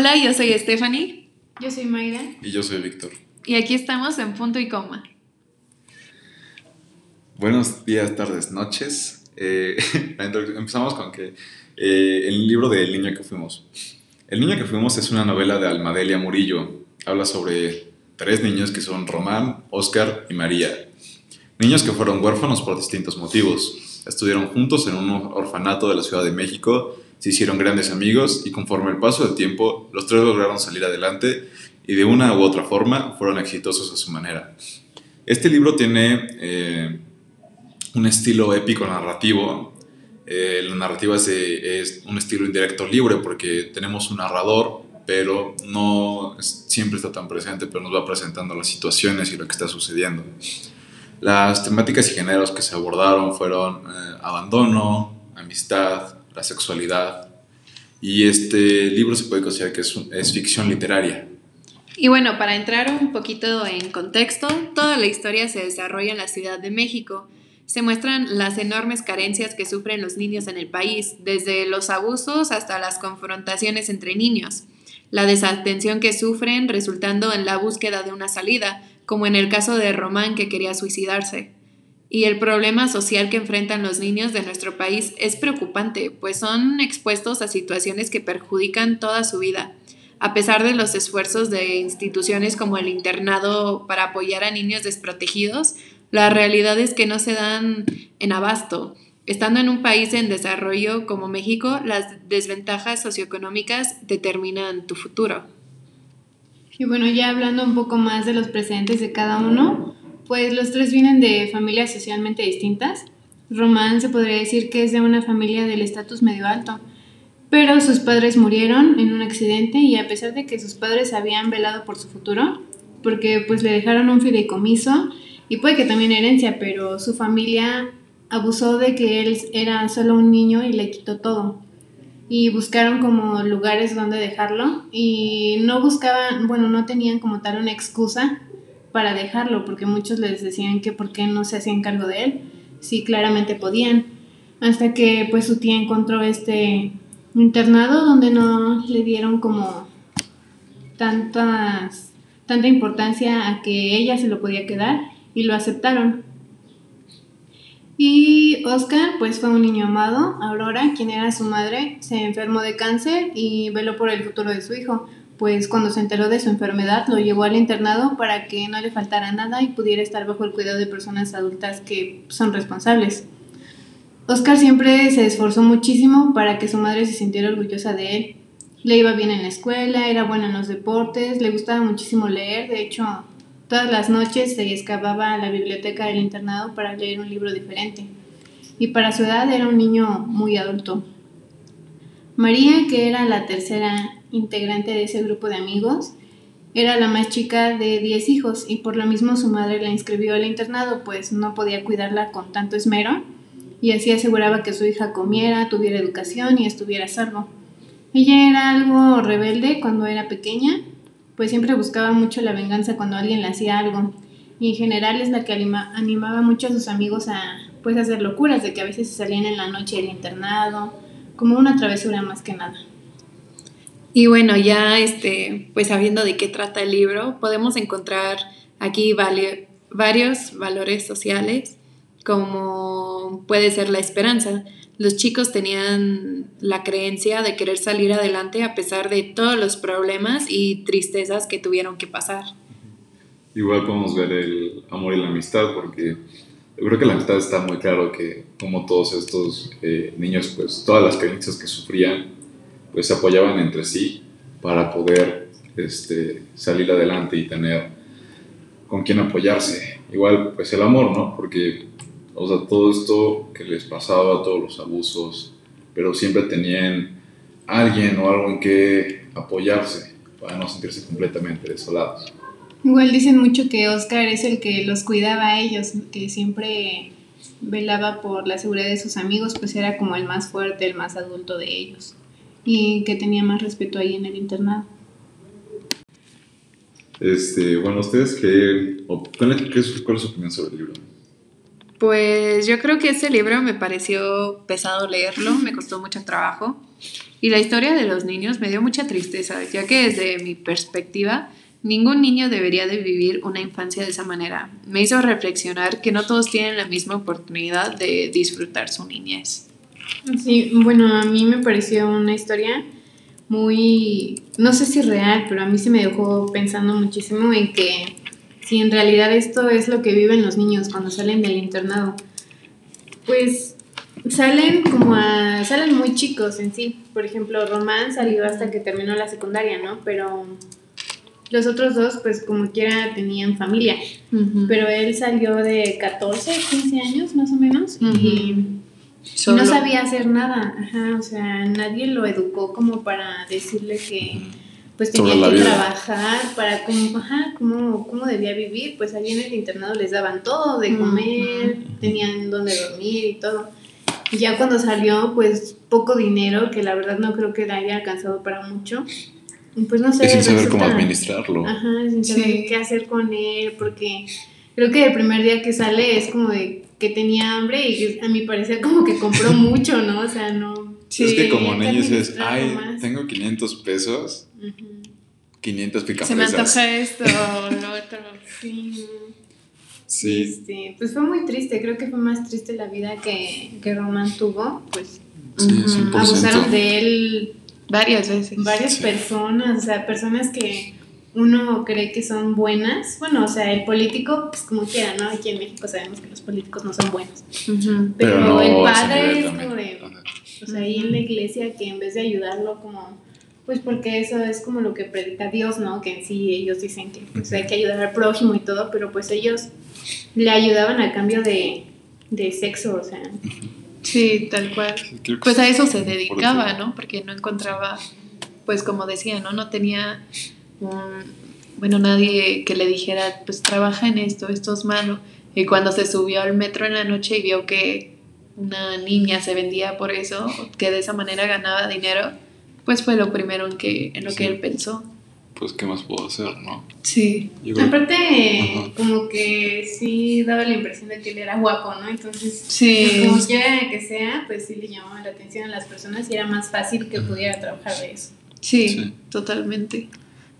Hola, yo soy Stephanie. Yo soy Mayra. Y yo soy Víctor. Y aquí estamos en punto y coma. Buenos días, tardes, noches. Eh, empezamos con que eh, el libro de El niño que fuimos. El niño que fuimos es una novela de Almadelia Murillo. Habla sobre tres niños que son Román, Oscar y María. Niños que fueron huérfanos por distintos motivos. Estuvieron juntos en un orfanato de la Ciudad de México, se hicieron grandes amigos y conforme el paso del tiempo, los tres lograron salir adelante y de una u otra forma fueron exitosos a su manera. Este libro tiene eh, un estilo épico narrativo. Eh, la narrativa es, un estilo indirecto libre porque tenemos un narrador, pero no siempre está tan presente, pero nos va presentando las situaciones y lo que está sucediendo. Las temáticas y géneros que se abordaron fueron eh, abandono, amistad, la sexualidad. Y este libro se puede considerar que es, es ficción literaria. Y bueno, para entrar un poquito en contexto, toda la historia se desarrolla en la Ciudad de México. Se muestran las enormes carencias que sufren los niños en el país, desde los abusos hasta las confrontaciones entre niños, la desatención que sufren resultando en la búsqueda de una salida, como en el caso de Román que quería suicidarse. Y el problema social que enfrentan los niños de nuestro país es preocupante, pues son expuestos a situaciones que perjudican toda su vida. A pesar de los esfuerzos de instituciones como el internado para apoyar a niños desprotegidos, la realidad es que no se dan en abasto. Estando en un país en desarrollo como México, las desventajas socioeconómicas determinan tu futuro. Y bueno, ya hablando un poco más de los presentes de cada uno, pues los tres vienen de familias socialmente distintas. Román se podría decir que es de una familia del estatus medio alto, pero sus padres murieron en un accidente y a pesar de que sus padres habían velado por su futuro, porque pues le dejaron un fideicomiso y puede que también herencia, pero su familia abusó de que él era solo un niño y le quitó todo y buscaron como lugares donde dejarlo y no buscaban, bueno, no tenían como tal una excusa para dejarlo porque muchos les decían que por qué no se hacían cargo de él, sí claramente podían, hasta que pues su tía encontró este internado donde no le dieron como tantas tanta importancia a que ella se lo podía quedar y lo aceptaron. Y Oscar, pues fue un niño amado. Aurora, quien era su madre, se enfermó de cáncer y veló por el futuro de su hijo. Pues cuando se enteró de su enfermedad, lo llevó al internado para que no le faltara nada y pudiera estar bajo el cuidado de personas adultas que son responsables. Oscar siempre se esforzó muchísimo para que su madre se sintiera orgullosa de él. Le iba bien en la escuela, era bueno en los deportes, le gustaba muchísimo leer, de hecho Todas las noches se excavaba a la biblioteca del internado para leer un libro diferente. Y para su edad era un niño muy adulto. María, que era la tercera integrante de ese grupo de amigos, era la más chica de 10 hijos y por lo mismo su madre la inscribió al internado, pues no podía cuidarla con tanto esmero y así aseguraba que su hija comiera, tuviera educación y estuviera a salvo. Ella era algo rebelde cuando era pequeña pues siempre buscaba mucho la venganza cuando alguien le hacía algo. Y en general es la que animaba mucho a sus amigos a pues hacer locuras, de que a veces se salían en la noche del internado, como una travesura más que nada. Y bueno, ya este, pues sabiendo de qué trata el libro, podemos encontrar aquí varios valores sociales, como puede ser la esperanza, los chicos tenían la creencia de querer salir adelante a pesar de todos los problemas y tristezas que tuvieron que pasar. Igual podemos ver el amor y la amistad, porque yo creo que la amistad está muy claro que como todos estos eh, niños, pues todas las creencias que sufrían, pues se apoyaban entre sí para poder este, salir adelante y tener con quien apoyarse. Igual, pues el amor, ¿no? Porque o sea, todo esto que les pasaba, todos los abusos, pero siempre tenían alguien o algo en que apoyarse para no sentirse completamente desolados. Igual dicen mucho que Oscar es el que los cuidaba a ellos, que siempre velaba por la seguridad de sus amigos, pues era como el más fuerte, el más adulto de ellos y que tenía más respeto ahí en el internado. Este, bueno, ¿ustedes qué, cuál, es, qué, cuál es su opinión sobre el libro? Pues yo creo que ese libro me pareció pesado leerlo, me costó mucho trabajo. Y la historia de los niños me dio mucha tristeza, ya que desde mi perspectiva, ningún niño debería de vivir una infancia de esa manera. Me hizo reflexionar que no todos tienen la misma oportunidad de disfrutar su niñez. Sí, bueno, a mí me pareció una historia muy, no sé si real, pero a mí se me dejó pensando muchísimo en que si en realidad esto es lo que viven los niños cuando salen del internado. Pues salen como a, salen muy chicos en sí. Por ejemplo, Román salió hasta que terminó la secundaria, ¿no? Pero los otros dos, pues como quiera, tenían familia. Pero él salió de 14, 15 años más o menos y, no sabía hacer nada. Ajá, o sea, nadie lo educó como para decirle que pues tenía que trabajar para cómo, ajá, cómo, cómo, debía vivir, pues allí en el internado les daban todo, de comer, tenían donde dormir y todo. Y ya cuando salió, pues poco dinero, que la verdad no creo que le haya alcanzado para mucho. Pues no sé. sin saber cómo administrarlo. Ajá, sin saber qué hacer con él, porque creo que el primer día que sale es como de que tenía hambre y a mí parecía como que compró mucho, ¿no? O sea, no es que como niños es, ay, tengo 500 pesos, 500 picafresas. Se me antoja esto, lo otro. Sí. Sí. Este, pues fue muy triste, creo que fue más triste la vida que, que Román tuvo, pues sí, abusaron de él varias veces. Varias personas, o sea, personas que uno cree que son buenas. Bueno, o sea, el político, pues como quiera, ¿no? Aquí en México sabemos que los políticos no son buenos. Pero, el padre es como de o sea, ahí en la iglesia que en vez de ayudarlo como, pues porque eso es como lo que predica Dios, ¿no? Que en sí ellos dicen que pues, hay que ayudar al prójimo y todo, pero pues ellos le ayudaban a cambio de, de sexo, o sea. Sí, tal cual. Pues a eso se dedicaba, ¿no? Porque no encontraba, pues como decía, ¿no? No tenía, bueno, nadie que le dijera, pues trabaja en esto, esto es malo. Y cuando se subió al metro en la noche y vio que una niña se vendía por eso, que de esa manera ganaba dinero, pues fue lo primero en, que, en lo que él pensó. Pues, ¿qué más puedo hacer, no? Sí. Aparte, como que sí daba la impresión de que él era guapo, ¿no? Entonces, sí. como quiera que sea, pues sí le llamaba la atención a las personas y era más fácil que pudiera trabajar de eso. Sí, totalmente.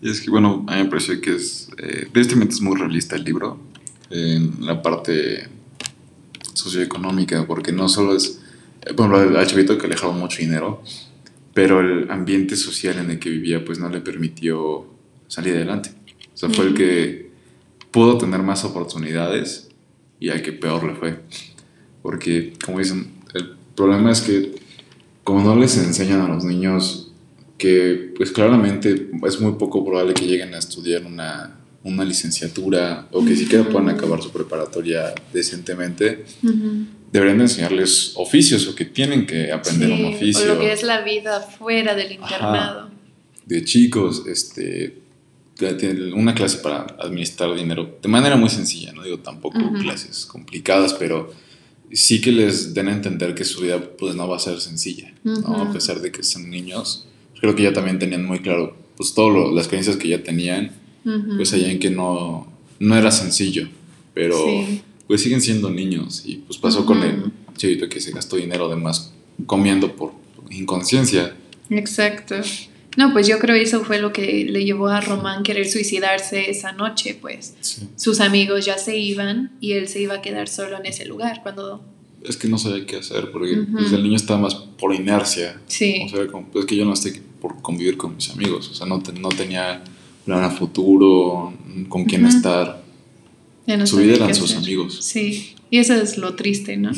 Y es que, bueno, a mí me pareció que es, eh, tristemente es muy realista el libro, en la parte socioeconómica, porque no solo es, bueno, al chavito que le dejaba mucho dinero, pero el ambiente social en el que vivía pues no le permitió salir adelante. O sea, fue el que pudo tener más oportunidades y al que peor le fue. Porque, como dicen, el problema es que como no les enseñan a los niños que pues claramente es muy poco probable que lleguen a estudiar una una licenciatura o que siquiera puedan acabar su preparatoria decentemente, deberían enseñarles oficios o que tienen que aprender un oficio. O lo que es la vida fuera del internado. De chicos, este, una clase para administrar dinero de manera muy sencilla, no digo tampoco clases complicadas, pero sí que les den a entender que su vida pues no va a ser sencilla, a pesar de que son niños. Creo que ya también tenían muy claro pues todas las creencias que ya tenían pues allá en que no, no era sencillo, pero pues siguen siendo niños y pues pasó con el chavito que se gastó dinero además comiendo por inconsciencia. Exacto. No, pues yo creo que eso fue lo que le llevó a Román querer suicidarse esa noche, pues sus amigos ya se iban y él se iba a quedar solo en ese lugar cuando... Es que no sabía qué hacer, porque pues, el niño estaba más por inercia. Sí. O sea, como, pues que yo no estoy por convivir con mis amigos, o sea, no, no tenía plan a futuro, con quién estar. Su vida eran sus amigos. Sí, y eso es lo triste, ¿no?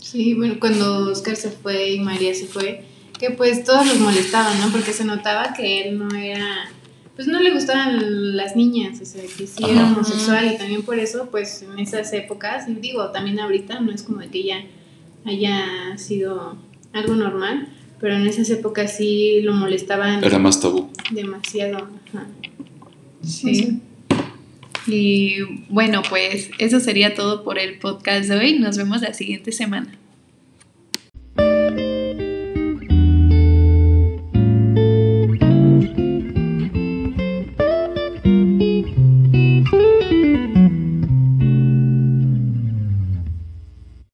Sí, bueno, cuando Oscar se fue y María se fue, que pues todos los molestaban, ¿no? Porque se notaba que él no era, pues no le gustaban las niñas, o sea, que sí era homosexual y también por eso, pues en esas épocas, y digo, también ahorita no es como que ya haya sido algo normal, pero en esas épocas sí lo molestaban. Era más tabú. Demasiado. Sí. Y bueno, pues eso sería todo por el podcast de hoy. Nos vemos la siguiente semana.